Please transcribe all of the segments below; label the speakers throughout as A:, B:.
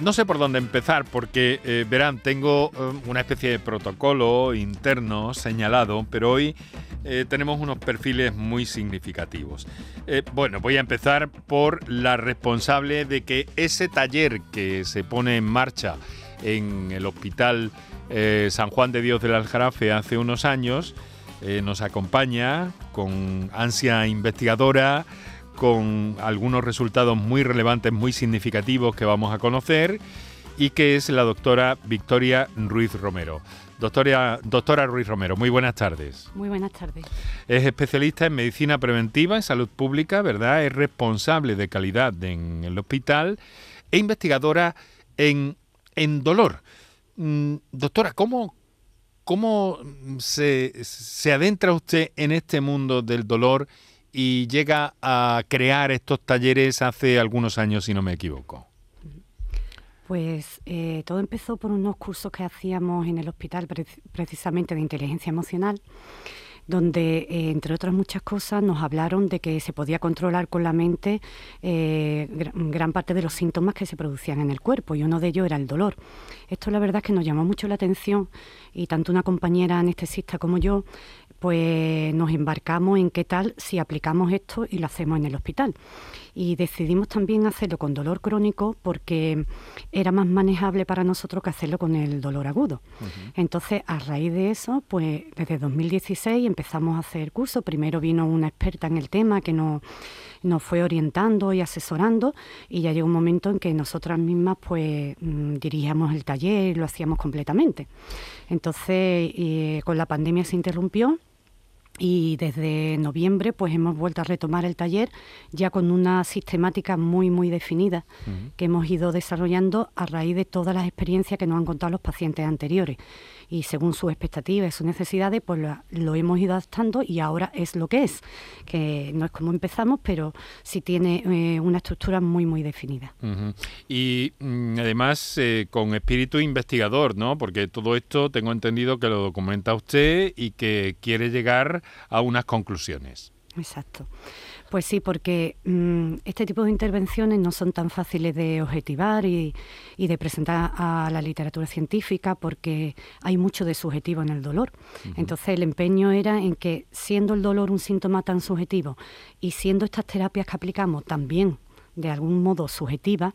A: no sé por dónde empezar porque, eh, verán, tengo eh, una especie de protocolo interno señalado, pero hoy eh, tenemos unos perfiles muy significativos. bueno, voy a empezar por la responsable de que ese taller que se pone en marcha en el Hospital San Juan de Dios del Aljarafe hace unos años, nos acompaña con ansia investigadora, con algunos resultados muy relevantes, muy significativos que vamos a conocer y que es la doctora Victoria Ruiz Romero. Doctora, doctora Ruiz Romero, muy buenas tardes.
B: Muy buenas tardes.
A: Es especialista en medicina preventiva y salud pública, ¿verdad? Es responsable de calidad en el hospital e investigadora en, en dolor. Mm, doctora, ¿cómo, cómo se, se adentra usted en este mundo del dolor y llega a crear estos talleres hace algunos años, si no me equivoco.
B: Pues eh, todo empezó por unos cursos que hacíamos en el hospital precisamente de inteligencia emocional donde, eh, entre otras muchas cosas, nos hablaron de que se podía controlar con la mente eh, gran, parte de los síntomas que se producían en el cuerpo, y uno de ellos era el dolor. Esto la verdad es que nos llamó mucho la atención y tanto una compañera anestesista como yo pues nos embarcamos en qué tal si aplicamos esto y lo hacemos en el hospital. Y decidimos también hacerlo con dolor crónico porque era más manejable para nosotros que hacerlo con el dolor agudo. Entonces, a raíz de eso, pues desde 2016 empezamos a hacer cursos. Primero vino una experta en el tema que nos, nos fue orientando y asesorando y ya llegó un momento en que nosotras mismas pues mm, dirigíamos el taller y lo hacíamos completamente. Entonces, con la pandemia se interrumpió y desde noviembre pues hemos vuelto a retomar el taller ya con una sistemática muy muy definida que hemos ido desarrollando a raíz de todas las experiencias que nos han contado los pacientes anteriores. Y según sus expectativas y sus necesidades pues lo, hemos ido adaptando y ahora es lo que es que no es como empezamos pero sí tiene eh, una estructura muy muy definida.
A: Y mm, además eh, con espíritu investigador no porque todo esto tengo entendido que lo documenta usted y que quiere llegar a unas conclusiones.
B: Exacto. Pues sí, porque mm, este tipo de intervenciones no son tan fáciles de objetivar y, de presentar a la literatura científica porque hay mucho de subjetivo en el dolor. Entonces el empeño era en que siendo el dolor un síntoma tan subjetivo y siendo estas terapias que aplicamos también de algún modo subjetiva,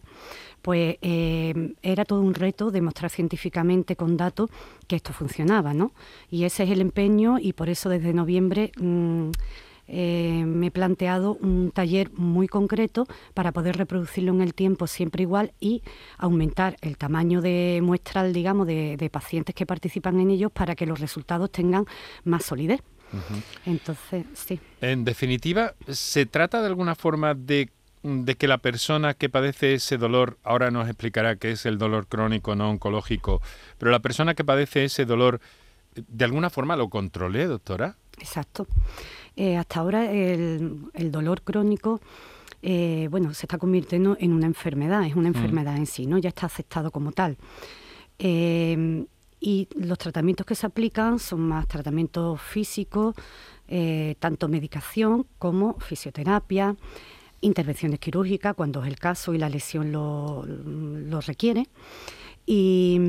B: pues eh, era todo un reto demostrar científicamente con datos que esto funcionaba, ¿no? Y ese es el empeño y por eso desde noviembre mm, eh, me he planteado un taller muy concreto para poder reproducirlo en el tiempo siempre igual y aumentar el tamaño de muestral, digamos, de, pacientes que participan en ellos para que los resultados tengan más solidez. Entonces, sí.
A: En definitiva, ¿se trata de alguna forma de de que la persona que padece ese dolor, ahora nos explicará qué es el dolor crónico no oncológico, pero la persona que padece ese dolor, ¿de alguna forma lo controle, doctora?
B: Exacto. Eh, hasta ahora el, dolor crónico eh, bueno, se está convirtiendo en una enfermedad, es una mm. enfermedad en sí, ¿no? Ya está aceptado como tal. Eh, y los tratamientos que se aplican son más tratamientos físicos, tanto medicación como fisioterapia, intervenciones quirúrgicas cuando es el caso y la lesión lo, requiere. Y,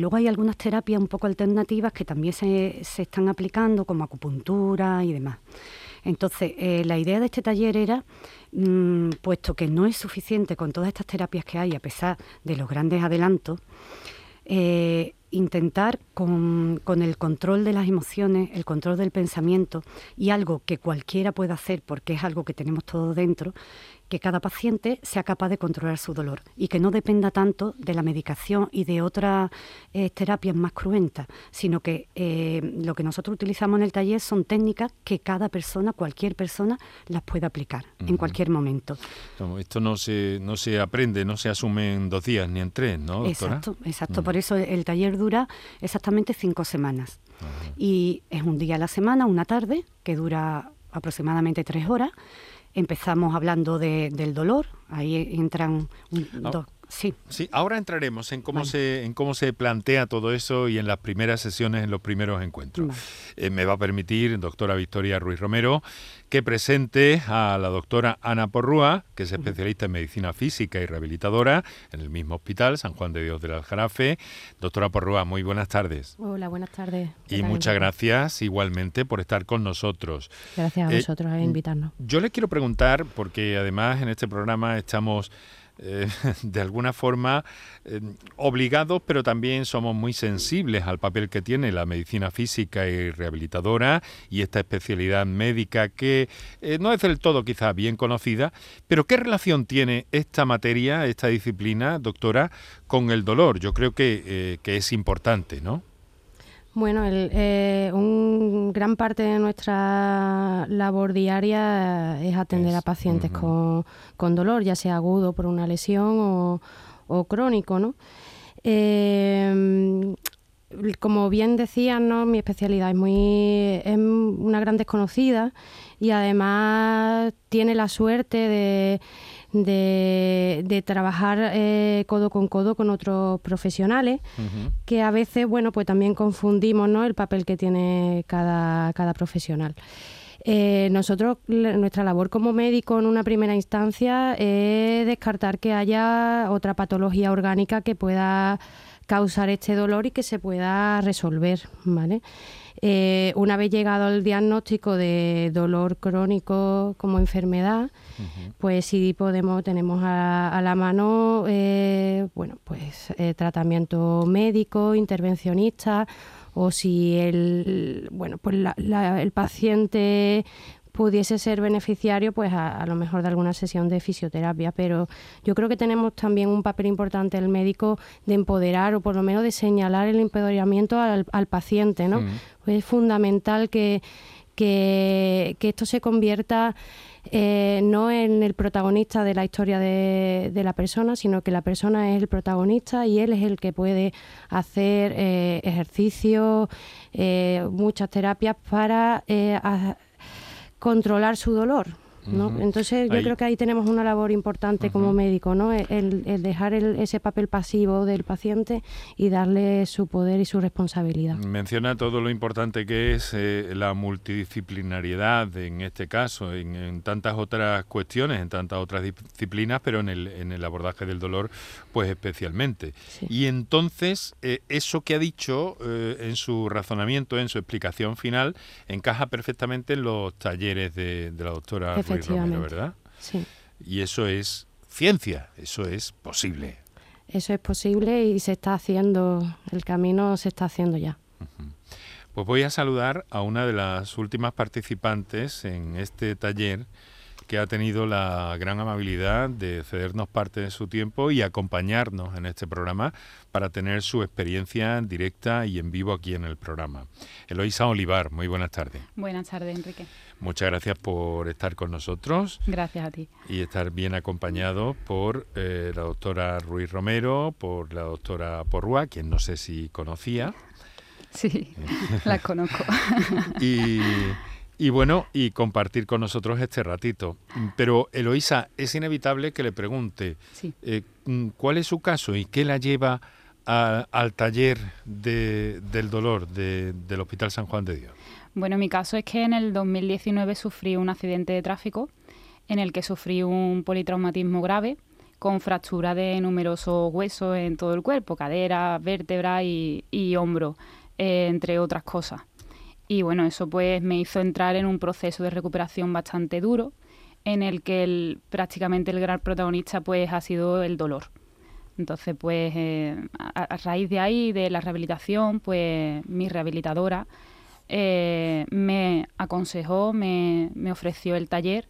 B: luego hay algunas terapias un poco alternativas que también se, se están aplicando, como acupuntura y demás. Entonces, eh, la idea de este taller era, mm, puesto que no es suficiente con todas estas terapias que hay, a pesar de los grandes adelantos, eh, intentar con, el control de las emociones, el control del pensamiento y algo que cualquiera pueda hacer porque es algo que tenemos todo dentro, que cada paciente sea capaz de controlar su dolor y que no dependa tanto de la medicación y de otras eh, terapias más cruentas, sino que eh, lo que nosotros utilizamos en el taller son técnicas que cada persona, cualquier persona, las puede aplicar en cualquier momento.
A: Esto no se, no se aprende, no se asume en dos días ni en tres, ¿no?
B: Exacto, exacto. Por eso el taller dura exactamente cinco semanas. Y es un día a la semana, una tarde, que dura aproximadamente tres horas Empezamos hablando de, del dolor, ahí entran
A: ah,
B: dos. Sí.
A: Sí, ahora entraremos en cómo, se, en cómo se plantea todo eso y en las primeras sesiones, en los primeros encuentros. Eh, me va a permitir, doctora Victoria Ruiz Romero, que presente a la doctora Ana Porrúa, que es especialista en medicina física y rehabilitadora en el mismo hospital, San Juan de Dios del Aljarafe. Doctora Porrúa, muy buenas tardes.
C: Hola, buenas tardes.
A: Y muchas gracias igualmente por estar con nosotros.
C: Gracias a vosotros por invitarnos.
A: Yo les quiero preguntar, porque además en este programa estamos eh, de alguna forma eh, obligados, pero también somos muy sensibles al papel que tiene la medicina física y rehabilitadora y esta especialidad médica que eh, no es del todo quizá bien conocida, pero ¿qué relación tiene esta materia, esta disciplina, doctora, con el dolor? Yo creo que, que es importante, ¿no?
C: Bueno, el, eh, un gran parte de nuestra labor diaria es atender a pacientes con, con, dolor, ya sea agudo por una lesión o, crónico, ¿no? Eh, como bien decían, ¿no? mi especialidad es muy es una gran desconocida y además tiene la suerte de de, trabajar eh, codo con codo con otros profesionales, que a veces, bueno, pues también confundimos ¿no? el papel que tiene cada, cada profesional. Eh, nosotros, nuestra labor como médico en una primera instancia es descartar que haya otra patología orgánica que pueda causar este dolor y que se pueda resolver, ¿vale? Eh, una vez llegado el diagnóstico de dolor crónico como enfermedad, pues sí podemos, tenemos a, la mano, eh, bueno, pues eh, tratamiento médico, intervencionista, o si el, bueno, pues el paciente pudiese ser beneficiario pues a, lo mejor de alguna sesión de fisioterapia, pero yo creo que tenemos también un papel importante el médico de empoderar o por lo menos de señalar el empoderamiento al, paciente, ¿no? Pues es fundamental que, que, esto se convierta eh, no en el protagonista de la historia de, la persona, sino que la persona es el protagonista y él es el que puede hacer eh, ejercicios, eh, muchas terapias para controlar su dolor. ¿No? Entonces yo creo que ahí tenemos una labor importante como médico, ¿no? el, dejar ese papel pasivo del paciente y darle su poder y su responsabilidad.
A: Menciona todo lo importante que es eh, la multidisciplinariedad en este caso, en, tantas otras cuestiones, en tantas otras disciplinas, pero en el, en el abordaje del dolor, pues especialmente. Y entonces, eh, eso que ha dicho eh, en su razonamiento, en su explicación final, encaja perfectamente en los talleres de, de la doctora ¿verdad?
C: Sí.
A: Y eso es ciencia, eso es posible.
C: Eso es posible y se está haciendo, el camino se está haciendo ya.
A: Pues voy a saludar a una de las últimas participantes en este taller que ha tenido la gran amabilidad de cedernos parte de su tiempo y acompañarnos en este programa para tener su experiencia directa y en vivo aquí en el programa. Eloisa Olivar, muy buenas tardes.
D: Buenas tardes, Enrique.
A: Muchas gracias por estar con nosotros.
D: Gracias a ti.
A: Y estar bien acompañado por eh, la doctora Ruiz Romero, por la doctora Porrua, quien no sé si conocía.
D: Sí, la conozco.
A: y y bueno, y compartir con nosotros este ratito. Pero Eloísa, es inevitable que le pregunte eh, cuál es su caso y qué la lleva al taller del dolor del Hospital San Juan de Dios.
D: Bueno, mi caso es que en el 2019 sufrí un accidente de tráfico en el que sufrí un politraumatismo grave con fractura de numerosos huesos en todo el cuerpo, cadera, vértebra y, hombro, eh, entre otras cosas. Y bueno, eso pues me hizo entrar en un proceso de recuperación bastante duro, en el que prácticamente el gran protagonista pues ha sido el dolor. Entonces, pues eh, a, raíz de ahí, de la rehabilitación, pues mi rehabilitadora eh, me aconsejó, me, me, ofreció el taller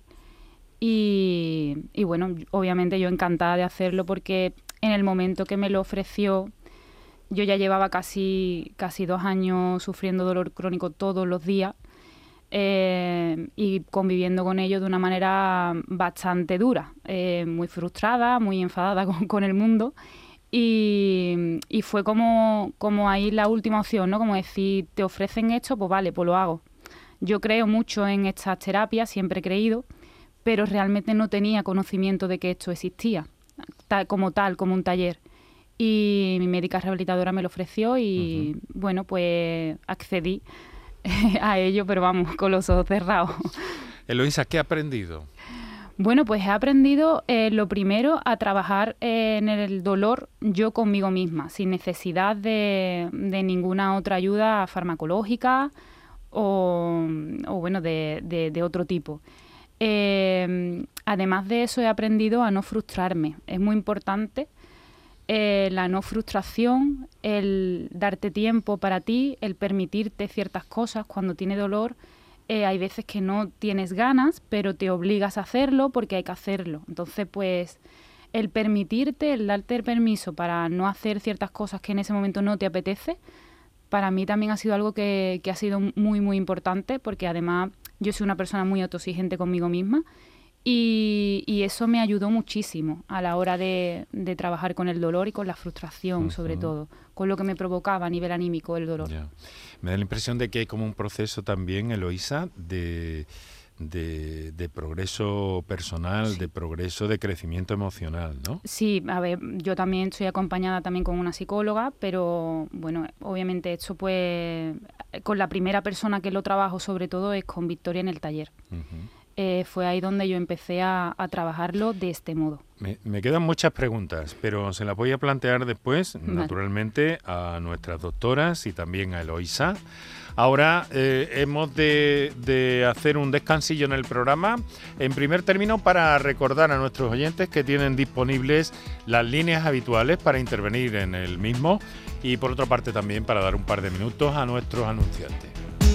D: y, y, bueno, obviamente yo encantada de hacerlo porque en el momento que me lo ofreció yo ya llevaba casi, casi dos años sufriendo dolor crónico todos los días eh, y conviviendo con ello de una manera bastante dura, eh, muy frustrada, muy enfadada con, el mundo. Y, fue como, como ahí la última opción, ¿no? Como decir, te ofrecen esto, pues vale, pues lo hago. Yo creo mucho en estas terapias, siempre he creído, pero realmente no tenía conocimiento de que esto existía como tal, como un taller. Y mi médica rehabilitadora me lo ofreció y bueno, pues accedí a ello, pero vamos, con los ojos cerrados.
A: Eloisa, ¿qué ha aprendido?
D: Bueno, pues he aprendido eh, lo primero a trabajar eh, en el dolor yo conmigo misma, sin necesidad de, ninguna otra ayuda farmacológica o, bueno, de, otro tipo. Em, además de eso he aprendido a no frustrarme. Es muy importante eh, la no frustración, el darte tiempo para ti, el permitirte ciertas cosas cuando tiene dolor eh, hay veces que no tienes ganas, pero te obligas a hacerlo porque hay que hacerlo. Entonces, pues el permitirte, el darte el permiso para no hacer ciertas cosas que en ese momento no te apetece, para mí también ha sido algo que, que ha sido muy, muy importante, porque además yo soy una persona muy autoexigente conmigo misma y, eso me ayudó muchísimo a la hora de, trabajar con el dolor y con la frustración, sobre todo, con lo que me provocaba a nivel anímico el dolor.
A: Me da la impresión de que hay como un proceso también, Eloisa, de, de, progreso personal, de progreso de crecimiento emocional, ¿no?
D: Sí, a ver, yo también estoy acompañada también con una psicóloga, pero bueno, obviamente esto pues con la primera persona que lo trabajo sobre todo es con Victoria en el taller. Eh, fue ahí donde yo empecé a, trabajarlo de este modo.
A: Me, quedan muchas preguntas, pero se las voy a plantear después, naturalmente, a nuestras doctoras y también a Eloisa. Ahora eh, hemos de, hacer un descansillo en el programa. En primer término, para recordar a nuestros oyentes que tienen disponibles las líneas habituales para intervenir en el mismo y por otra parte también para dar un par de minutos a nuestros anunciantes.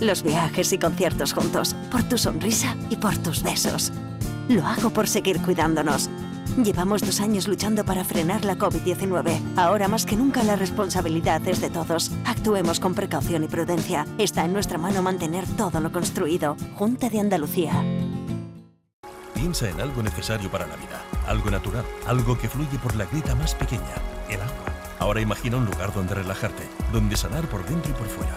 E: los viajes y conciertos juntos, por tu sonrisa y por tus besos. Lo hago por seguir cuidándonos. Llevamos dos años luchando para frenar la COVID-19. Ahora más que nunca la responsabilidad es de todos. Actuemos con precaución y prudencia. Está en nuestra mano mantener todo lo construido. Junta de Andalucía.
F: Piensa en algo necesario para la vida, algo natural, algo que fluye por la grita más pequeña, el agua. Ahora imagina un lugar donde relajarte, donde sanar por dentro y por fuera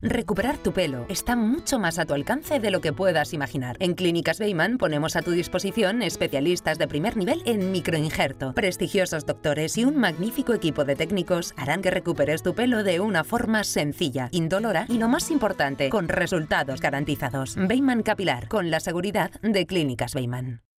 G: Recuperar tu pelo está mucho más a tu alcance de lo que puedas imaginar. En Clínicas Beyman ponemos a tu disposición especialistas de primer nivel en microinjerto. Prestigiosos doctores y un magnífico equipo de técnicos harán que recuperes tu pelo de una forma sencilla, indolora y lo más importante, con resultados garantizados. Beyman Capilar, con la seguridad de Clínicas Beyman.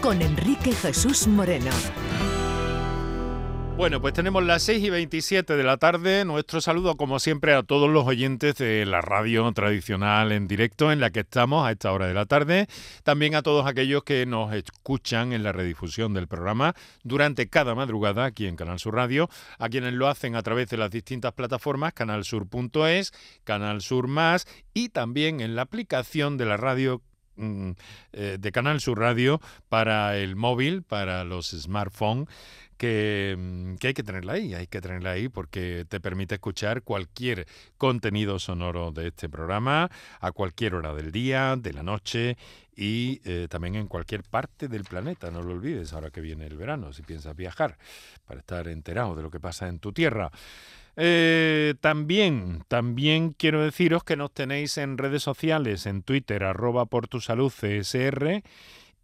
H: con Enrique Jesús Moreno.
A: Bueno, pues tenemos las 6 y 27 de la tarde. Nuestro saludo, como siempre, a todos los oyentes de la radio tradicional en directo en la que estamos a esta hora de la tarde. También a todos aquellos que nos escuchan en la redifusión del programa durante cada madrugada aquí en Canal Sur Radio. A quienes lo hacen a través de las distintas plataformas, canalsur.es, Canal Sur Más y también en la aplicación de la radio de Canal Sur Radio para el móvil, para los smartphones Mm, que, hay que tenerla ahí, hay que tenerla ahí porque te permite escuchar cualquier contenido sonoro de este programa a cualquier hora del día, de la noche y eh, también en cualquier parte del planeta, no lo olvides ahora que viene el verano, si piensas viajar, para estar enterado de lo que pasa en tu tierra. Eh, también, también quiero deciros que nos tenéis en redes sociales, en Twitter, arroba por tu salud CSR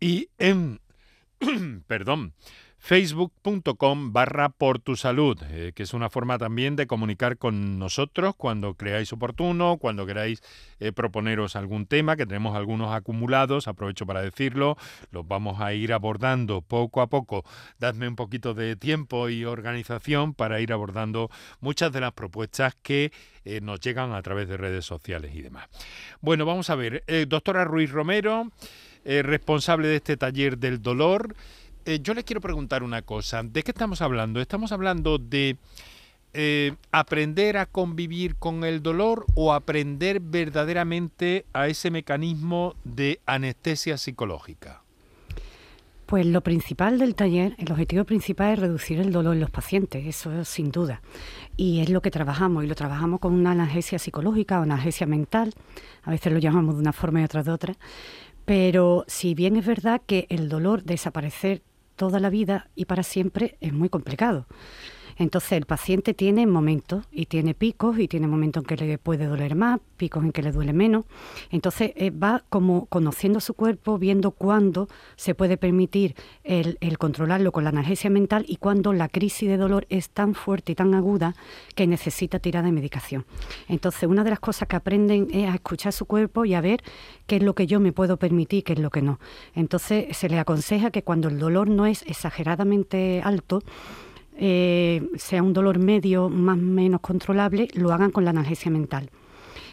A: y en, perdón, facebook.com barra por tu salud, eh, que es una forma también de comunicar con nosotros cuando creáis oportuno, cuando queráis eh, proponeros algún tema, que tenemos algunos acumulados, aprovecho para decirlo, los vamos a ir abordando poco a poco. Dadme un poquito de tiempo y organización para ir abordando muchas de las propuestas que eh, nos llegan a través de redes sociales y demás. Bueno, vamos a ver, doctora Ruiz Romero, responsable de este taller del dolor, eh, yo les quiero preguntar una cosa. ¿De qué estamos hablando? ¿Estamos hablando de eh, aprender a convivir con el dolor o aprender verdaderamente a ese mecanismo de anestesia psicológica?
B: Pues lo principal del taller, el objetivo principal es reducir el dolor en los pacientes, eso sin duda. Y es lo que trabajamos, y lo trabajamos con una analgesia psicológica o analgesia mental, a veces lo llamamos de una forma y otra de otra. Pero si bien es verdad que el dolor desaparecer toda la vida y para siempre es muy complicado. Entonces el paciente tiene momentos y tiene picos y tiene momentos en que le puede doler más, picos en que le duele menos. Entonces eh, va como conociendo su cuerpo, viendo cuándo se puede permitir el, controlarlo con la analgesia mental y cuándo la crisis de dolor es tan fuerte y tan aguda que necesita tirar de medicación. Entonces una de las cosas que aprenden es a escuchar su cuerpo y a ver qué es lo que yo me puedo permitir, qué es lo que no. Entonces se le aconseja que cuando el dolor no es exageradamente alto, eh, sea un dolor medio más o menos controlable, lo hagan con la analgesia mental.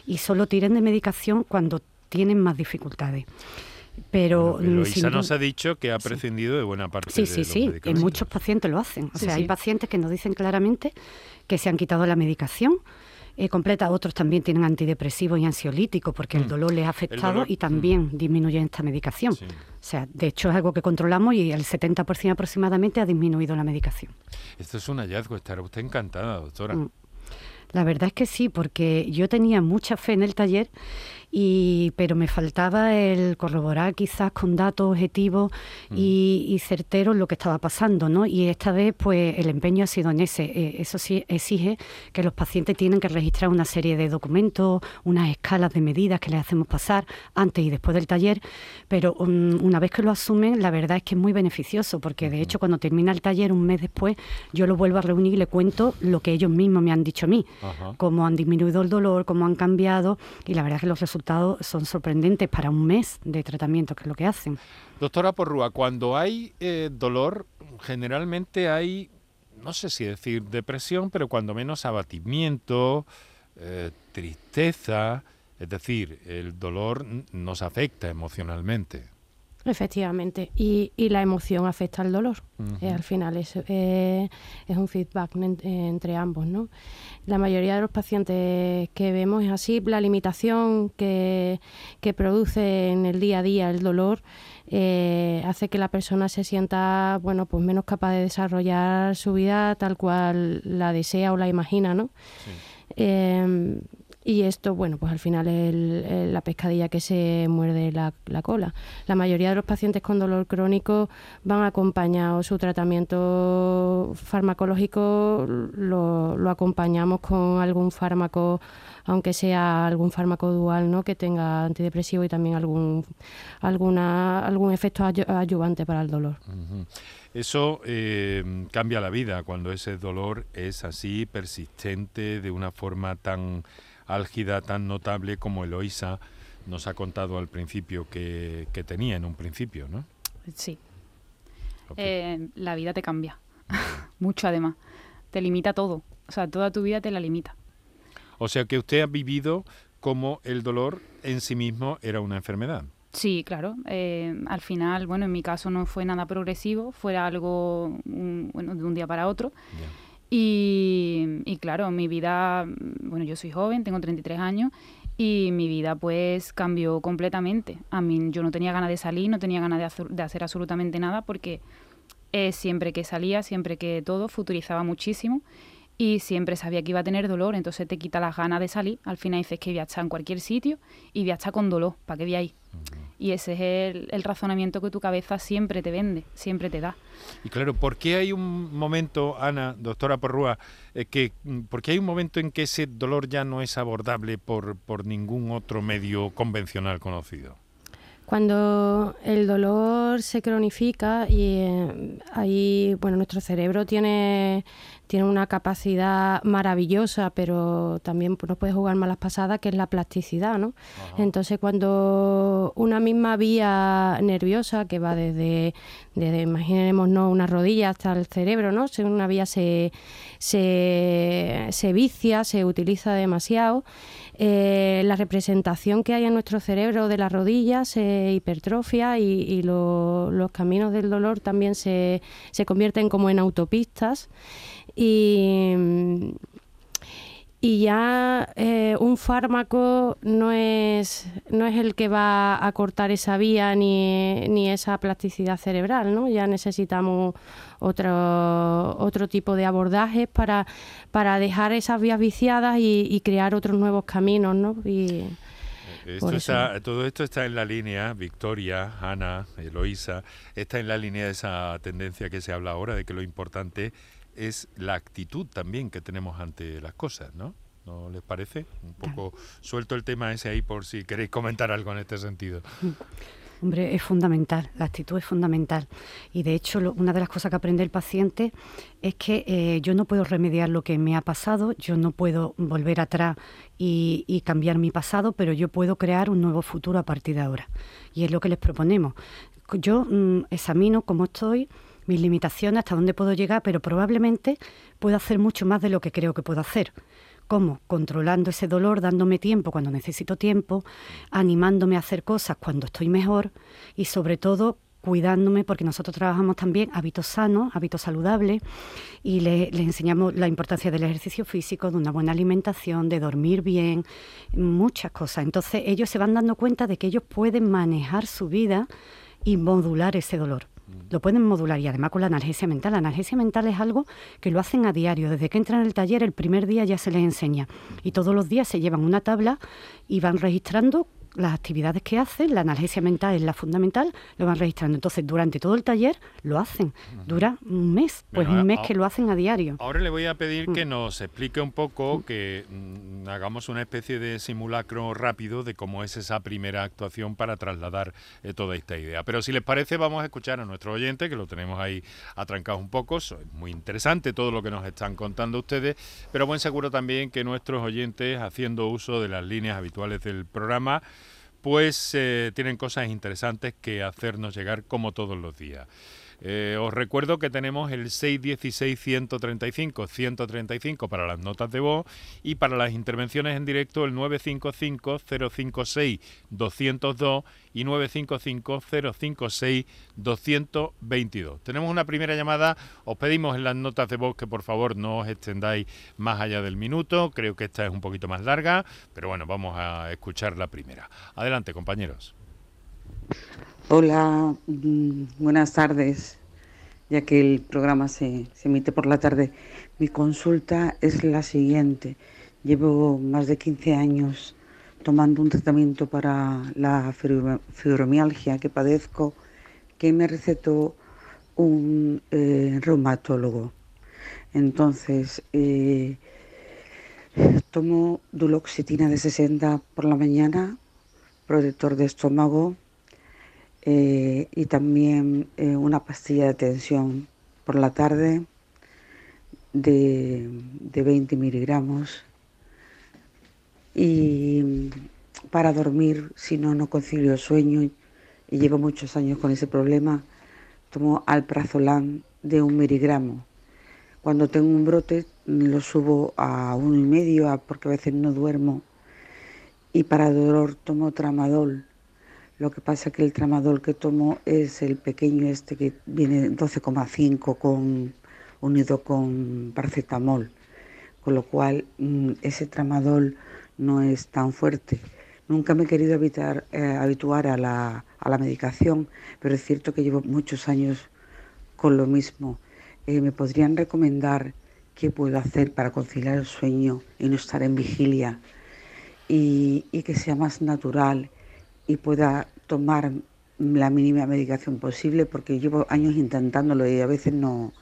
B: Y solo tiren de medicación cuando tienen más dificultades. Pero,
A: bueno, nos ha dicho que ha prescindido de buena parte
B: sí, de sí, sí, sí. muchos pacientes lo hacen. O sea, hay pacientes que nos dicen claramente que se han quitado la medicación eh, completa. Otros también tienen antidepresivos y ansiolíticos porque el mm. dolor les ha afectado y también mm. disminuye esta medicación. O sea, de hecho es algo que controlamos y el 70% aproximadamente ha disminuido la medicación.
A: Esto es un hallazgo, estará usted encantada, doctora. Mm.
B: La verdad es que sí, porque yo tenía mucha fe en el taller y, pero me faltaba el corroborar quizás con datos objetivos y, certeros lo que estaba pasando, ¿no? Y esta vez, pues, el empeño ha sido en ese. Eh, eso sí exige que los pacientes tienen que registrar una serie de documentos, unas escalas de medidas que les hacemos pasar antes y después del taller, pero una vez que lo asumen, la verdad es que es muy beneficioso, porque de hecho cuando termina el taller un mes después, yo lo vuelvo a reunir y le cuento lo que ellos mismos me han dicho a mí, cómo han disminuido el dolor, cómo han cambiado, y la verdad es que los resultados son sorprendentes para un mes de tratamiento, que es lo que hacen.
A: Doctora Porrúa, cuando hay eh, dolor, generalmente hay, no sé si decir depresión, pero cuando menos abatimiento, eh, tristeza, es decir, el dolor nos afecta emocionalmente.
C: Efectivamente, y, y, la emoción afecta al dolor. Eh, al final es, eh, es un feedback entre ambos. ¿no? La mayoría de los pacientes que vemos es así, la limitación que, que produce en el día a día el dolor eh, hace que la persona se sienta bueno pues menos capaz de desarrollar su vida tal cual la desea o la imagina. ¿no? Sí. Y esto, bueno, pues al final es la pescadilla que se muerde la, cola. La mayoría de los pacientes con dolor crónico van acompañados, su tratamiento farmacológico lo, lo acompañamos con algún fármaco, aunque sea algún fármaco dual, ¿no? que tenga antidepresivo y también algún, alguna, algún efecto ayudante para el dolor.
A: Eso eh, cambia la vida cuando ese dolor es así persistente, de una forma tan álgida tan notable como Eloisa nos ha contado al principio que, tenía en un principio, ¿no?
D: Sí. Eh, la vida te cambia, mucho además. te limita todo. O sea, toda tu vida te la limita.
A: O sea que usted ha vivido como el dolor en sí mismo era una enfermedad.
D: Sí, claro. Eh, al final, bueno, en mi caso no fue nada progresivo, fue algo bueno, de un día para otro. Y, claro, mi vida, bueno, yo soy joven, tengo 33 años y mi vida pues cambió completamente. A mí yo no tenía ganas de salir, no tenía ganas de hacer, absolutamente nada porque eh, siempre que salía, siempre que todo, futurizaba muchísimo y siempre sabía que iba a tener dolor, entonces te quita las ganas de salir. Al final dices que voy a en cualquier sitio y voy a con dolor, ¿para qué voy ahí? Y ese es el, razonamiento que tu cabeza siempre te vende, siempre te da.
A: Y claro, ¿por qué hay un momento, Ana, doctora Porrúa, eh, que, mm, ¿por qué hay un momento en que ese dolor ya no es abordable por, por ningún otro medio convencional conocido?
C: Cuando el dolor se cronifica y eh, ahí, bueno, nuestro cerebro tiene, tiene una capacidad maravillosa, pero también nos puede jugar malas pasadas, que es la plasticidad, ¿no? Entonces, cuando una misma vía nerviosa que va desde, desde imaginémonos, una rodilla hasta el cerebro, ¿no? Si una vía se, se, se vicia, se utiliza demasiado, eh, la representación que hay en nuestro cerebro de las rodillas se hipertrofia y, los caminos del dolor también se, se convierten como en autopistas y y ya eh, un fármaco no es, no es el que va a cortar esa vía ni, ni esa plasticidad cerebral, ¿no? Ya necesitamos otro, otro tipo de abordajes para, para dejar esas vías viciadas y, crear otros nuevos caminos, ¿no? Y,
A: todo esto está en la línea, Victoria, Ana, Eloísa, está en la línea de esa tendencia que se habla ahora de que lo importante es la actitud también que tenemos ante las cosas, ¿no? ¿No les parece? Un poco suelto el tema ese ahí por si queréis comentar algo en este sentido.
B: Hombre, es fundamental, la actitud es fundamental. Y de hecho, una de las cosas que aprende el paciente es que eh, yo no puedo remediar lo que me ha pasado, yo no puedo volver atrás y, cambiar mi pasado, pero yo puedo crear un nuevo futuro a partir de ahora. Y es lo que les proponemos. Yo mm, examino cómo estoy, mis limitaciones, hasta dónde puedo llegar, pero probablemente puedo hacer mucho más de lo que creo que puedo hacer. ¿Cómo? Controlando ese dolor, dándome tiempo cuando necesito tiempo, animándome a hacer cosas cuando estoy mejor y sobre todo cuidándome porque nosotros trabajamos también hábitos sanos, hábitos saludables y les le enseñamos la importancia del ejercicio físico, de una buena alimentación, de dormir bien, muchas cosas. Entonces ellos se van dando cuenta de que ellos pueden manejar su vida y modular ese dolor lo pueden modular y además con la analgesia mental. La analgesia mental es algo que lo hacen a diario. Desde que entran en el taller, el primer día ya se les enseña. Y todos los días se llevan una tabla y van registrando las actividades que hacen, la analgesia mental es la fundamental, lo van registrando. Entonces, durante todo el taller lo hacen. Dura un mes, pues un mes que lo hacen a diario.
A: Ahora le voy a pedir mm. que nos explique un poco, que mm, hagamos una especie de simulacro rápido de cómo es esa primera actuación para trasladar eh, toda esta idea. Pero si les parece, vamos a escuchar a nuestro oyente, que lo tenemos ahí atrancado un poco. Es muy interesante todo lo que nos están contando ustedes, pero buen seguro también que nuestros oyentes, haciendo uso de las líneas habituales del programa, pues eh, tienen cosas interesantes que hacernos llegar como todos los días. Eh, os recuerdo que tenemos el 616-135-135 para las notas de voz y para las intervenciones en directo el 955-056-202 y 955-056-222. Tenemos una primera llamada, os pedimos en las notas de voz que por favor no os extendáis más allá del minuto, creo que esta es un poquito más larga, pero bueno, vamos a escuchar la primera. Adelante, compañeros.
I: Hola, mm, buenas tardes. Ya que el programa se, emite por la tarde, mi consulta es la siguiente. Llevo más de 15 años tomando un tratamiento para la fibromialgia que padezco, que me recetó un eh, reumatólogo. Entonces, eh, tomo duloxetina de 60 por la mañana, protector de estómago, eh, y también eh, una pastilla de tensión por la tarde de, 20 miligramos y para dormir si no no concilio el sueño y, llevo muchos años con ese problema tomo alprazolam de un miligramo Cuando tengo un brote lo subo a uno y medio porque a veces no duermo. Y para dolor tomo tramadol. Lo que pasa es que el tramadol que tomo es el pequeño este que viene 12,5 con unido con paracetamol. Con lo cual mm, ese tramadol no es tan fuerte. Nunca me he querido evitar, eh, habituar a la, a la medicación, pero es cierto que llevo muchos años con lo mismo. Eh, ¿Me podrían recomendar qué puedo hacer para conciliar el sueño y no estar en vigilia y, que sea más natural y pueda tomar la mínima medicación posible? Porque llevo años intentándolo y a veces no,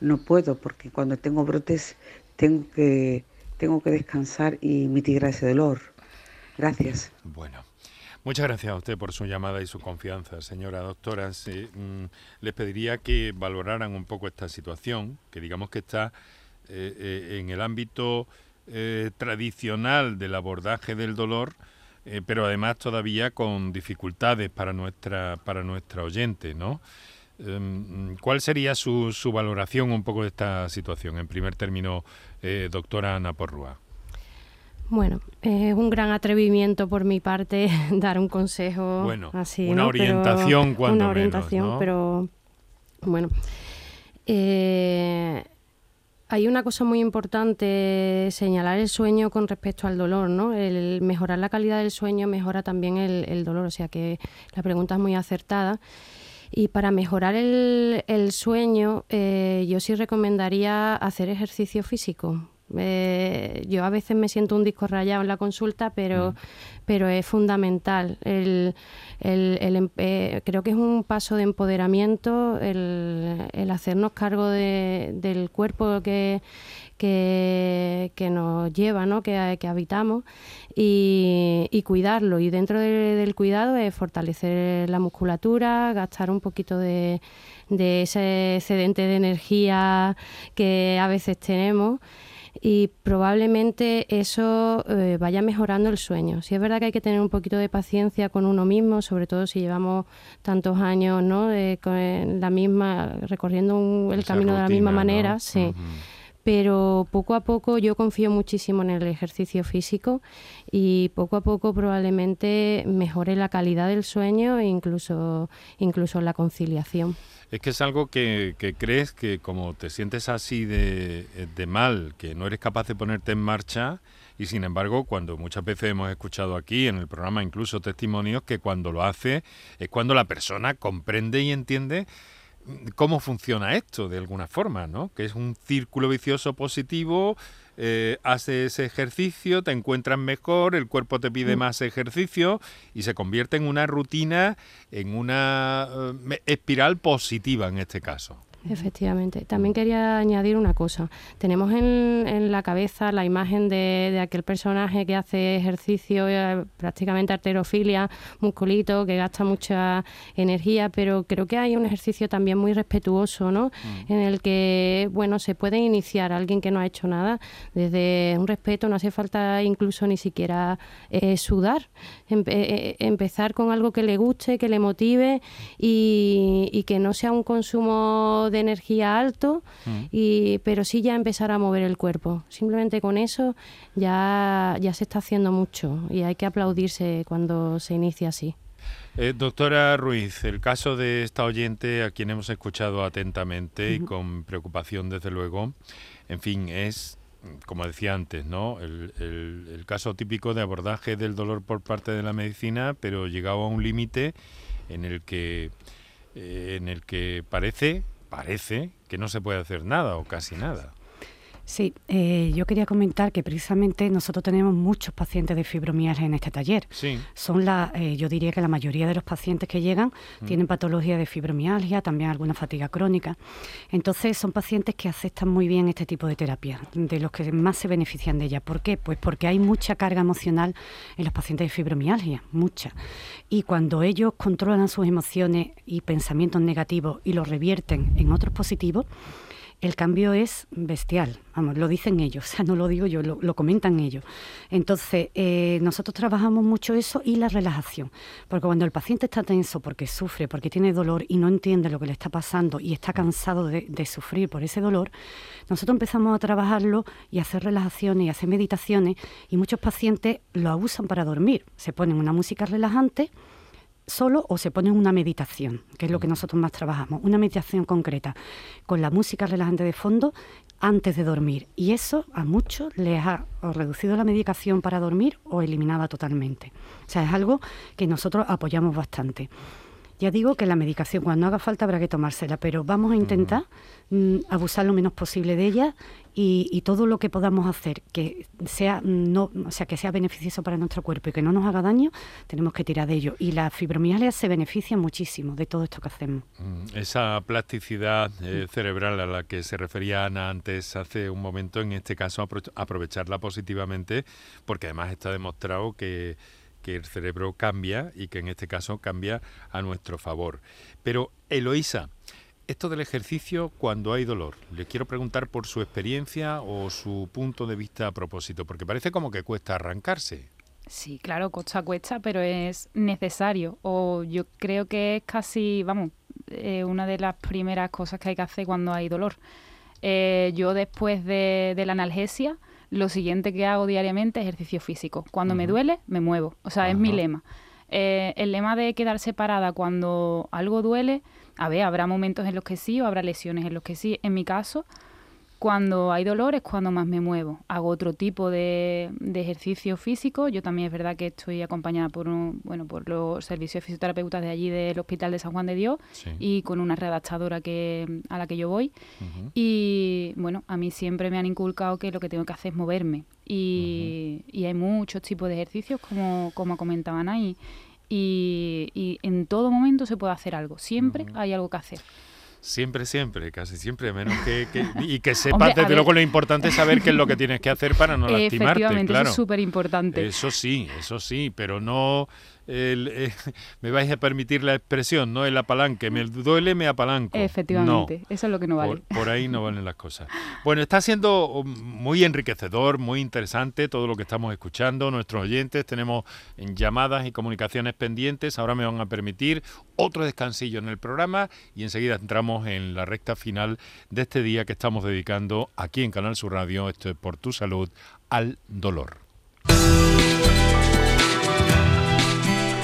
I: no puedo, porque cuando tengo brotes tengo que, tengo que descansar y mitigar ese dolor. Gracias.
A: Bueno. Muchas gracias a usted por su llamada y su confianza, señora doctora. Mm, les pediría que valoraran un poco esta situación, que digamos que está eh, eh, en el ámbito eh, tradicional del abordaje del dolor, pero además todavía con dificultades para nuestra para nuestra oyente, ¿no? Em, ¿Cuál sería su, su valoración un poco de esta situación? En primer término, doctora Ana Porrúa.
C: Bueno, es un gran atrevimiento por mi parte dar un consejo bueno, así.
A: Una orientación cuando
C: Una orientación, pero bueno. Eh, hay una cosa muy importante, señalar el sueño con respecto al dolor, ¿no? El mejorar la calidad del sueño mejora también el, dolor, o sea que la pregunta es muy acertada. Y para mejorar el, sueño, eh, yo sí recomendaría hacer ejercicio físico, eh, yo a veces me siento un disco rayado en la consulta, pero, mm. pero es fundamental. El, em, eh, creo que es un paso de empoderamiento el, hacernos cargo del cuerpo que, que, nos lleva, ¿no? que, que habitamos y, cuidarlo. Y dentro del cuidado es fortalecer la musculatura, gastar un poquito de, de ese excedente de energía que a veces tenemos y probablemente eso eh, vaya mejorando el sueño. Sí es verdad que hay que tener un poquito de paciencia con uno mismo, sobre todo si llevamos tantos años ¿no? con la misma, recorriendo el camino de la misma manera, sí. Pero poco a poco yo confío muchísimo en el ejercicio físico y poco a poco probablemente mejore la calidad del sueño e incluso, incluso la conciliación.
A: Es que es algo que, crees que como te sientes así de, de, mal, que no eres capaz de ponerte en marcha, y sin embargo, cuando muchas veces hemos escuchado aquí en el programa incluso testimonios que cuando lo hace es cuando la persona comprende y entiende cómo funciona esto de alguna forma, ¿no? Que es un círculo vicioso positivo, eh, haces ejercicio, te encuentras mejor, el cuerpo te pide mm. más ejercicio y se convierte en una rutina, en una eh, espiral positiva en este caso.
C: Efectivamente. También quería añadir una cosa. Tenemos en, la cabeza la imagen de, aquel personaje que hace ejercicio, eh, prácticamente arterofilia, musculito, que gasta mucha energía, pero creo que hay un ejercicio también muy respetuoso, ¿no? Mm. En el que, bueno, se puede iniciar a alguien que no ha hecho nada desde un respeto, no hace falta incluso ni siquiera eh, sudar. Eh, empezar con algo que le guste, que le motive y, y que no sea un consumo de energía alto, mm. y, pero sí ya empezar a mover el cuerpo. Simplemente con eso ya, ya se está haciendo mucho y hay que aplaudirse cuando se inicia así.
A: Eh, doctora Ruiz, el caso de esta oyente a quien hemos escuchado atentamente y con preocupación desde luego, en fin, es, como decía antes, ¿no? El, el, caso típico de abordaje del dolor por parte de la medicina, pero llegado a un límite en el que eh, en el que parece parece que no se puede hacer nada o casi nada.
B: Sí, eh, yo quería comentar que precisamente nosotros tenemos muchos pacientes de fibromialgia en este taller.
A: Sí.
B: Son la, eh, yo diría que la mayoría de los pacientes que llegan mm. tienen patología de fibromialgia, también alguna fatiga crónica. Entonces son pacientes que aceptan muy bien este tipo de terapia, de los que más se benefician de ella. ¿Por qué? Pues porque hay mucha carga emocional en los pacientes de fibromialgia, mucha. Y cuando ellos controlan sus emociones y pensamientos negativos y los revierten en otros positivos, el cambio es bestial, vamos, lo dicen ellos, o sea, no lo digo yo, lo, comentan ellos. Entonces, eh, nosotros trabajamos mucho eso y la relajación, porque cuando el paciente está tenso, porque sufre, porque tiene dolor y no entiende lo que le está pasando y está cansado de, de sufrir por ese dolor, nosotros empezamos a trabajarlo y a hacer relajaciones y hacer meditaciones y muchos pacientes lo abusan para dormir, se ponen una música relajante, solo o se pone una meditación, que es lo que nosotros más trabajamos, una meditación concreta, con la música relajante de fondo antes de dormir. Y eso a muchos les ha reducido la medicación para dormir o eliminada totalmente. O sea, es algo que nosotros apoyamos bastante. Ya digo que la medicación cuando haga falta habrá que tomársela, pero vamos a intentar mm, abusar lo menos posible de ella y, todo lo que podamos hacer que sea no, o sea, que sea beneficioso para nuestro cuerpo y que no nos haga daño, tenemos que tirar de ello. Y la fibromialgia se beneficia muchísimo de todo esto que hacemos.
A: Mm, esa plasticidad eh, cerebral a la que se refería Ana antes hace un momento, en este caso aprovecharla positivamente, porque además está demostrado que que el cerebro cambia y que en este caso cambia a nuestro favor. Pero Eloísa, esto del ejercicio cuando hay dolor, le quiero preguntar por su experiencia o su punto de vista a propósito, porque parece como que cuesta arrancarse.
D: Sí, claro, cuesta, cuesta, pero es necesario. O yo creo que es casi, vamos, eh, una de las primeras cosas que hay que hacer cuando hay dolor. Eh, yo después de, de la analgesia, lo siguiente que hago diariamente es ejercicio físico. Cuando me duele, me muevo. O sea, es mi lema. Eh, el lema de quedar separada cuando algo duele, a ver, habrá momentos en los que sí o habrá lesiones en los que sí. En mi caso, cuando hay dolor es cuando más me muevo. Hago otro tipo de, ejercicio físico. Yo también es verdad que estoy acompañada por un, bueno, por los servicios de fisioterapeutas de allí del Hospital de San Juan de Dios y con una redactadora que, a la que yo voy. Y bueno, a mí siempre me han inculcado que lo que tengo que hacer es moverme. Y, hay muchos tipos de ejercicios, como, como comentaban ahí. Y, y en todo momento se puede hacer algo. Siempre hay algo que hacer.
A: Siempre, siempre, casi siempre, menos que, y que sepas desde luego lo importante es saber qué es lo que tienes que hacer para no lastimarte.
D: Efectivamente, eso es súper importante.
A: Eso sí, eso sí, pero no eh, me vais a permitir la expresión, no el apalanque, me duele, me apalanco.
D: Efectivamente, eso es lo que no vale.
A: Por, ahí no valen las cosas. Bueno, está siendo um, muy enriquecedor, muy interesante todo lo que estamos escuchando, nuestros oyentes, tenemos llamadas y comunicaciones pendientes, ahora me van a permitir otro descansillo en el programa y enseguida entramos en la recta final de este día que estamos dedicando aquí en Canal Sur Radio, esto es por tu salud, al dolor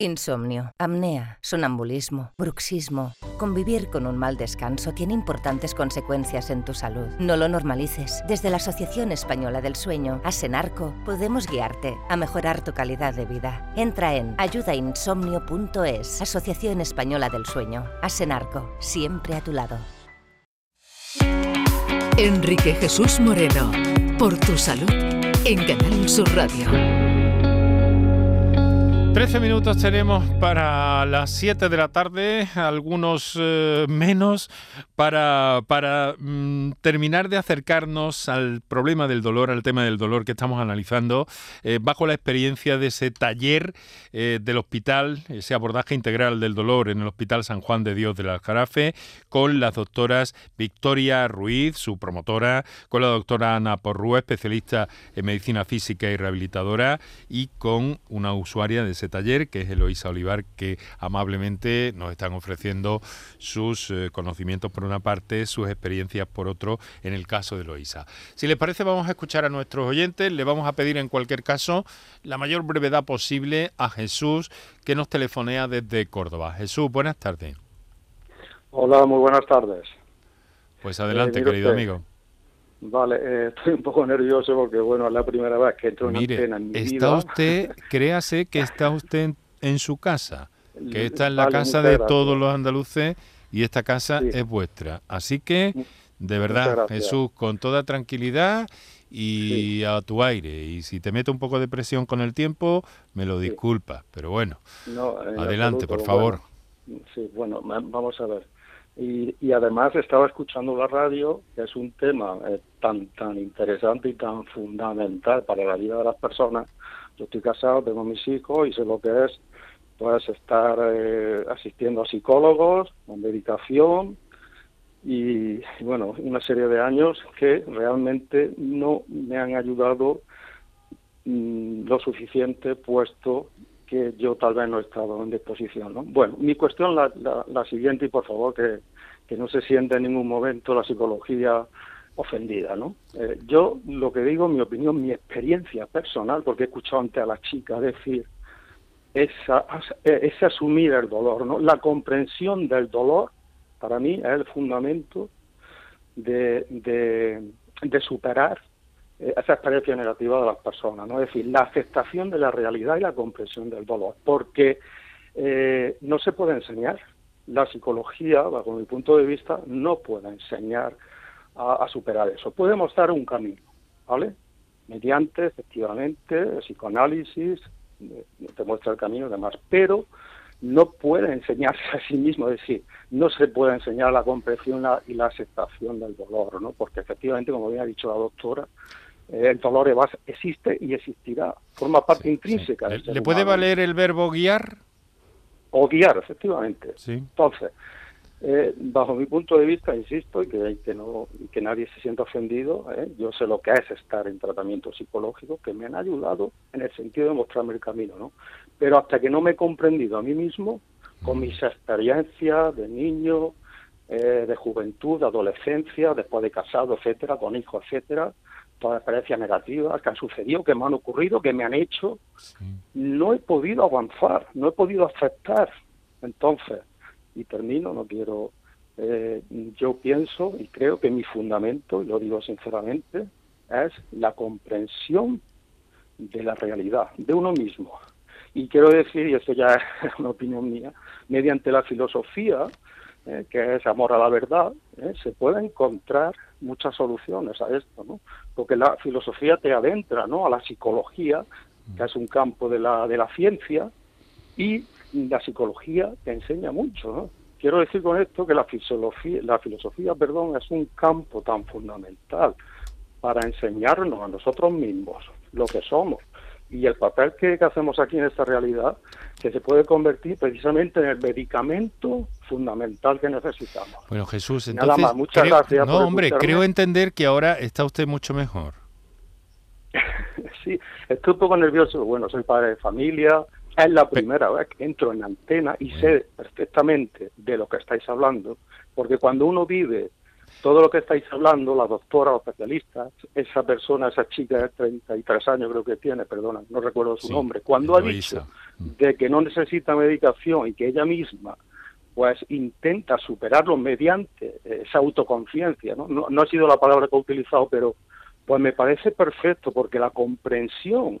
J: Insomnio, apnea, sonambulismo, bruxismo. Convivir con un mal descanso tiene importantes consecuencias en tu salud. No lo normalices. Desde la Asociación Española del Sueño, Asenarco, podemos guiarte a mejorar tu calidad de vida. Entra en ayudainsomnio.es, Asociación Española del Sueño. Asenarco, siempre a tu lado.
H: Enrique Jesús Moreno, por tu salud, en Canal Sur Radio.
A: 13 minutos tenemos para las 7 de la tarde, algunos eh, menos, para, para mm, terminar de acercarnos al problema del dolor, al tema del dolor que estamos analizando, eh, bajo la experiencia de ese taller eh, del hospital, ese abordaje integral del dolor en el Hospital San Juan de Dios del Aljarafe, con las doctoras Victoria Ruiz, su promotora, con la doctora Ana Porrúa, especialista en medicina física y rehabilitadora, y con una usuaria de ese taller, que es Eloisa Olivar, que amablemente nos están ofreciendo sus eh, conocimientos por una parte, sus experiencias por otro, en el caso de Eloisa. Si les parece, vamos a escuchar a nuestros oyentes, le vamos a pedir en cualquier caso la mayor brevedad posible a Jesús, que nos telefonea desde Córdoba. Jesús, buenas tardes.
K: Hola, muy buenas tardes.
A: Pues adelante, eh, querido amigo.
K: Vale, eh, estoy un poco nervioso porque, bueno, es la primera vez que entro en Mire, antena en mi
A: está usted, créase que está usted en, su casa, que está en la casa de todos los andaluces y esta casa es vuestra. Así que, de verdad, Jesús, con toda tranquilidad y a tu aire. Y si te meto un poco de presión con el tiempo, me lo disculpas. Pero bueno, adelante, por favor.
K: sí, bueno, vamos a ver. Y, además estaba escuchando la radio, que es un tema eh, tan tan interesante y tan fundamental para la vida de las personas. Yo estoy casado, tengo mis hijos y sé lo que es pues estar eh, asistiendo a psicólogos, con medicación y, bueno, una serie de años que realmente no me han ayudado mm, lo suficiente puesto que yo tal vez no he estado en disposición. ¿no? Bueno, mi cuestión la, la, siguiente y por favor que, que, no se siente en ningún momento la psicología ofendida. ¿no? Eh, yo lo que digo, mi opinión, mi experiencia personal, porque he escuchado ante a la chica decir, es, es asumir el dolor, ¿no? la comprensión del dolor para mí es el fundamento de, de, superar esa experiencia negativa de las personas, ¿no? Es decir, la aceptación de la realidad y la comprensión del dolor, porque eh, no se puede enseñar. La psicología, bajo mi punto de vista, no puede enseñar a, superar eso. Puede mostrar un camino, ¿vale? Mediante, efectivamente, el psicoanálisis, eh, te muestra el camino y demás, pero no puede enseñarse a sí mismo, es decir, no se puede enseñar la comprensión y la aceptación del dolor, ¿no? Porque efectivamente, como bien ha dicho la doctora, eh, el dolor existe y existirá, forma parte intrínseca.
A: ¿Le, puede valer el verbo guiar?
K: O guiar, efectivamente. Entonces, eh, bajo mi punto de vista, insisto, y que, que, no, que nadie se sienta ofendido, eh, yo sé lo que es estar en tratamiento psicológico, que me han ayudado en el sentido de mostrarme el camino, ¿no? Pero hasta que no me he comprendido a mí mismo, con mis experiencias de niño, de juventud, de adolescencia, después de casado, etcétera, con hijos, etcétera, todas experiencias negativas que han sucedido, que me han ocurrido, que me han hecho, no he podido avanzar, no he podido aceptar. Entonces, y termino, no quiero, eh, yo pienso y creo que mi fundamento, y lo digo sinceramente, es la comprensión de la realidad, de uno mismo. Y quiero decir, y esto ya es una opinión mía, mediante la filosofía, eh, que es amor a la verdad, eh, se puede encontrar muchas soluciones a esto, ¿no? Porque la filosofía te adentra, ¿no? A la psicología, que es un campo de la, de la ciencia, y la psicología te enseña mucho, ¿no? Quiero decir con esto que la filosofía, la filosofía, perdón, es un campo tan fundamental para enseñarnos a nosotros mismos lo que somos y el papel que, hacemos aquí en esta realidad, que se puede convertir precisamente en el medicamento fundamental que necesitamos.
A: Bueno, Jesús, entonces... Nada más, muchas gracias. No, hombre, creo entender que ahora está usted mucho mejor.
K: sí, estoy un poco nervioso. Bueno, soy padre de familia, es la primera vez que entro en antena y sé perfectamente de lo que estáis hablando, porque cuando uno vive todo lo que estáis hablando, la doctora, los especialistas, esa persona, esa chica de 33 años creo que tiene, perdona, no recuerdo su nombre, cuando ha dicho de que no necesita medicación y que ella misma pues intenta superarlo mediante esa autoconciencia, ¿no? ¿no? No ha sido la palabra que he utilizado, pero pues me parece perfecto porque la comprensión,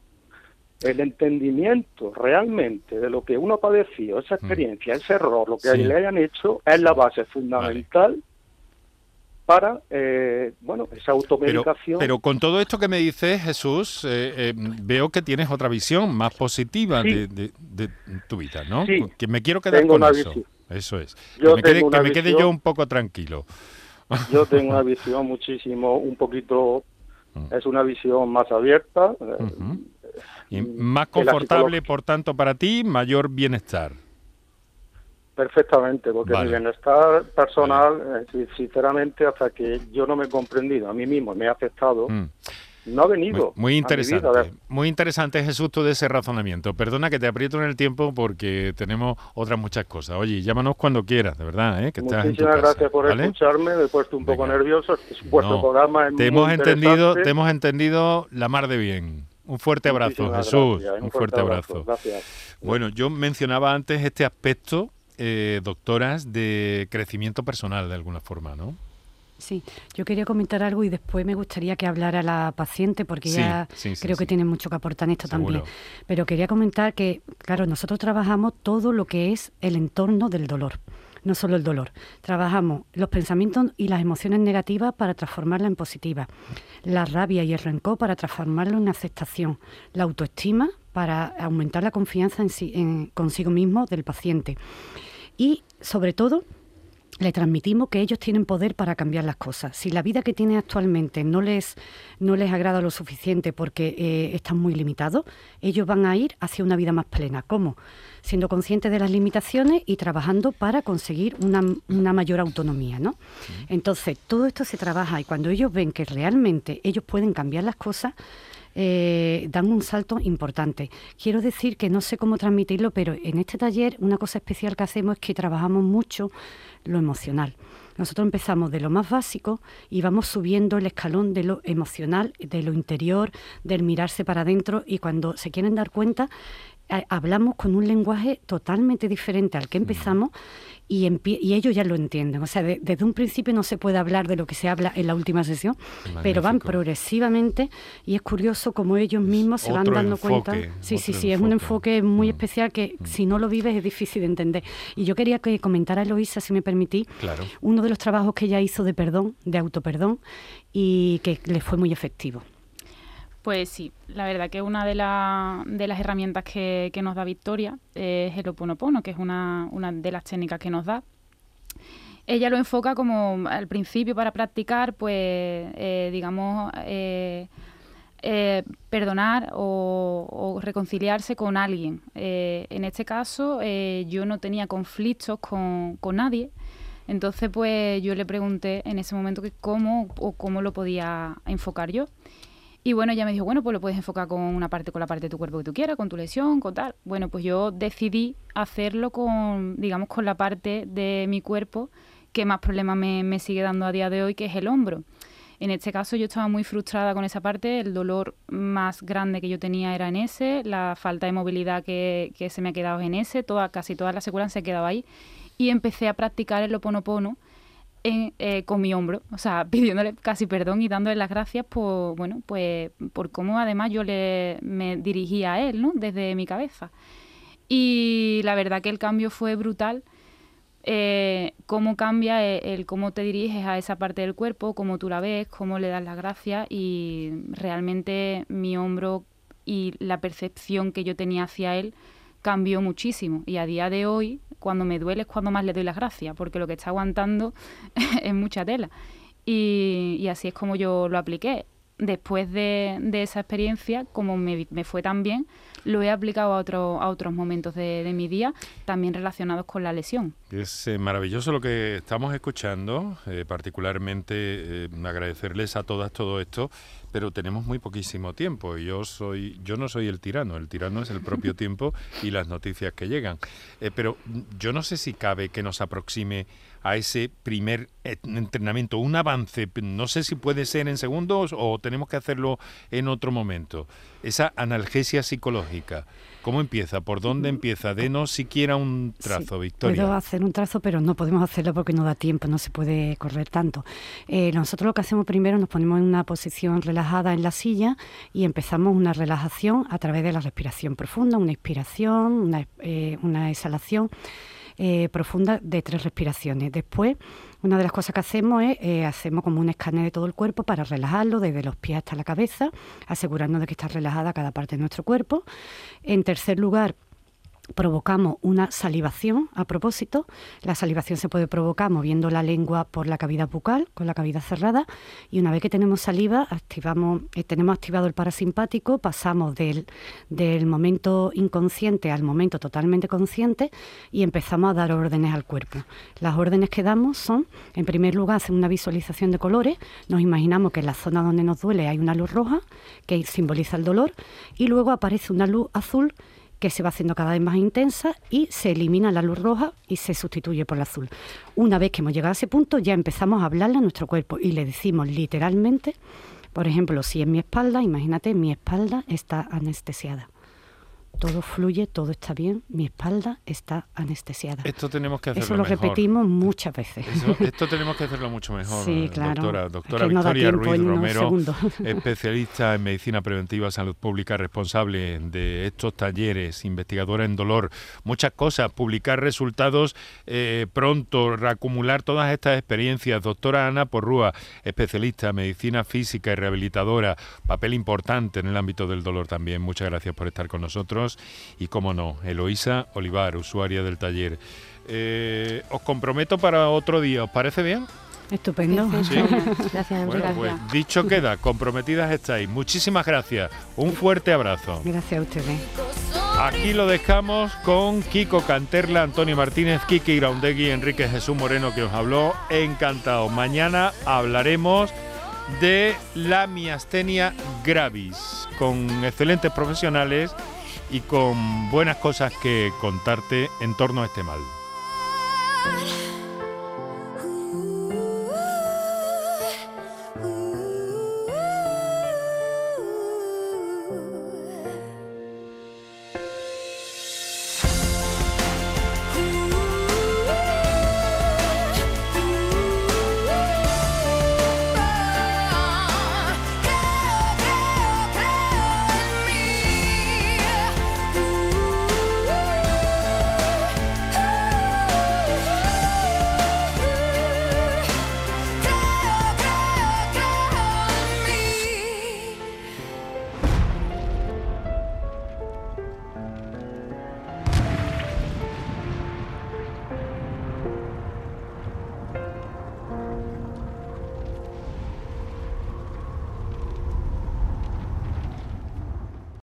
K: el entendimiento realmente de lo que uno ha padecido, esa mm. experiencia, ese error, lo que le hayan hecho, es la base fundamental para, eh, bueno, esa automedicación.
A: Pero, con todo esto que me dices, Jesús, eh, eh, veo que tienes otra visión más positiva de, tu vida, ¿no? que me quiero quedar con eso. Eso es. que me quede, yo un poco tranquilo.
K: Yo tengo una visión muchísimo, un poquito, mm. es una visión más abierta.
A: y más confortable, por tanto, para ti, mayor bienestar.
K: Perfectamente, porque mi bienestar personal, eh, sinceramente, hasta que yo no me he comprendido a mí mismo, me he aceptado, mm. no ha venido.
A: Muy, interesante, muy interesante Jesús todo ese razonamiento. Perdona que te aprieto en el tiempo porque tenemos otras muchas cosas. Oye, llámanos cuando quieras, de verdad. ¿eh? Que
K: Muchísimas gracias por escucharme, me he puesto un poco nervioso. Vuestro programa es
A: te hemos entendido, Te hemos entendido la mar de bien. Un fuerte abrazo, Jesús. un, fuerte, abrazo. Gracias. Bueno, yo mencionaba antes este aspecto eh, doctoras de crecimiento personal de alguna forma, ¿no?
B: Sí, yo quería comentar algo y después me gustaría que hablara la paciente porque ya creo que tiene mucho que aportar en esto también. Pero quería comentar que, claro, nosotros trabajamos todo lo que es el entorno del dolor, no solo el dolor. Trabajamos los pensamientos y las emociones negativas para transformarla en positiva, la rabia y el rencor para transformarlo en aceptación, la autoestima para aumentar la confianza en, sí, en consigo mismo del paciente y sobre todo le transmitimos que ellos tienen poder para cambiar las cosas. Si la vida que tienen actualmente no les, no les agrada lo suficiente porque eh, están muy limitados, ellos van a ir hacia una vida más plena. ¿Cómo? Siendo conscientes de las limitaciones y trabajando para conseguir una, una mayor autonomía. ¿no? Entonces, todo esto se trabaja y cuando ellos ven que realmente ellos pueden cambiar las cosas, eh, dan un salto importante. Quiero decir que no sé cómo transmitirlo, pero en este taller una cosa especial que hacemos es que trabajamos mucho lo emocional. Nosotros empezamos de lo más básico y vamos subiendo el escalón de lo emocional, de lo interior, del mirarse para adentro y cuando se quieren dar cuenta hablamos con un lenguaje totalmente diferente al que empezamos y, y ellos ya lo entienden. O sea, desde un principio no se puede hablar de lo que se habla en la última sesión, pero van progresivamente y es curioso cómo ellos mismos se van dando cuenta. Sí, sí, sí, es un enfoque muy mm. especial que mm. si no lo vives es difícil de entender. Y yo quería que comentara Eloisa, si me permití, uno de los trabajos que ella hizo de perdón, de autoperdón, y que le fue muy efectivo.
D: Pues sí, la verdad que una de, las herramientas que, nos da Victoria es el Oponopono, que es una, de las técnicas que nos da. Ella lo enfoca como al principio para practicar, pues, eh, digamos, eh, eh, perdonar o, reconciliarse con alguien. en este caso, yo no tenía conflictos con, nadie, entonces, pues, yo le pregunté en ese momento cómo o cómo lo podía enfocar yo. Y bueno, ella me dijo, bueno, pues lo puedes enfocar con una parte, con la parte de tu cuerpo que tú quieras, con tu lesión, con tal. Bueno, pues yo decidí hacerlo con, digamos, con la parte de mi cuerpo que más problemas me, sigue dando a día de hoy, que es el hombro. En este caso yo estaba muy frustrada con esa parte, el dolor más grande que yo tenía era en ese, la falta de movilidad que, que se me ha quedado en ese, toda, casi toda la secuencia se ha quedado ahí. Y empecé a practicar el oponopono eh, con mi hombro, o sea, pidiéndole casi perdón y dándole las gracias por, bueno, pues por cómo además yo le, me dirigía a él, ¿no? Desde mi cabeza. Y la verdad que el cambio fue brutal. Eh, cómo cambia el, cómo te diriges a esa parte del cuerpo, cómo tú la ves, cómo le das las gracias y realmente mi hombro y la percepción que yo tenía hacia él cambió muchísimo. Y a día de hoy cuando me duele es cuando más le doy las gracias porque lo que está aguantando es mucha tela. Y, así es como yo lo apliqué después de, esa experiencia como me, fue tan bien lo he aplicado a, otro, a otros momentos de, mi día también relacionados con la lesión
A: es eh, maravilloso lo que estamos escuchando eh, particularmente eh, agradecerles a todas todo esto pero tenemos muy poquísimo tiempo y yo soy yo no soy el tirano, el tirano es el propio tiempo y las noticias que llegan. Pero yo no sé si cabe que nos aproxime a ese primer entrenamiento, un avance, no sé si puede ser en segundos o tenemos que hacerlo en otro momento. Esa analgesia psicológica. ¿Cómo empieza? ¿Por dónde empieza? Denos siquiera un trazo, Victoria.
B: Puedo hacer un trazo, pero no podemos hacerlo porque no da tiempo, no se puede correr tanto. Eh, nosotros lo que hacemos primero, nos ponemos en una posición relajada en la silla y empezamos una relajación a través de la respiración profunda, una inspiración, una, eh, una exhalación. Eh, profunda de tres respiraciones. Después, una de las cosas que hacemos es, eh, hacemos como un escáner de todo el cuerpo para relajarlo, desde los pies hasta la cabeza, asegurarnos de que está relajada cada parte de nuestro cuerpo. En tercer lugar, provocamos una salivación a propósito. La salivación se puede provocar moviendo la lengua por la cavidad bucal, con la cavidad cerrada, y una vez que tenemos saliva, activamos, eh, tenemos activado el parasimpático, pasamos del, del momento inconsciente al momento totalmente consciente y empezamos a dar órdenes al cuerpo. Las órdenes que damos son, en primer lugar, hacer una visualización de colores, nos imaginamos que en la zona donde nos duele hay una luz roja, que simboliza el dolor, y luego aparece una luz azul que se va haciendo cada vez más intensa y se elimina la luz roja y se sustituye por la azul. Una vez que hemos llegado a ese punto ya empezamos a hablarle a nuestro cuerpo y le decimos literalmente, por ejemplo, si en mi espalda, imagínate, mi espalda está anestesiada todo fluye, todo está bien, mi espalda está anestesiada.
A: Esto tenemos que hacerlo
B: Eso lo repetimos muchas veces.
A: esto tenemos que hacerlo mucho mejor,
B: sí, claro.
A: doctora. Doctora Victoria Ruiz Romero, especialista en medicina preventiva, salud pública, responsable de estos talleres, investigadora en dolor, muchas cosas, publicar resultados eh, pronto, reacumular todas estas experiencias. Doctora Ana Porrúa, especialista en medicina física y rehabilitadora, papel importante en el ámbito del dolor también. Muchas gracias por estar con nosotros y, como no, Eloísa Olivar, usuaria del taller. Eh, os comprometo para otro día, ¿os parece bien?
B: Estupendo.
C: Gracias, bueno,
A: pues dicho queda, comprometidas estáis. Muchísimas gracias. Un fuerte abrazo.
B: Gracias a ustedes.
A: Aquí lo dejamos con Kiko Canterla, Antonio Martínez, Kiki Iraundegui, Enrique Jesús Moreno que os habló. Encantado. Mañana hablaremos de la miastenia gravis con excelentes profesionales y con buenas cosas que contarte en torno a este mal.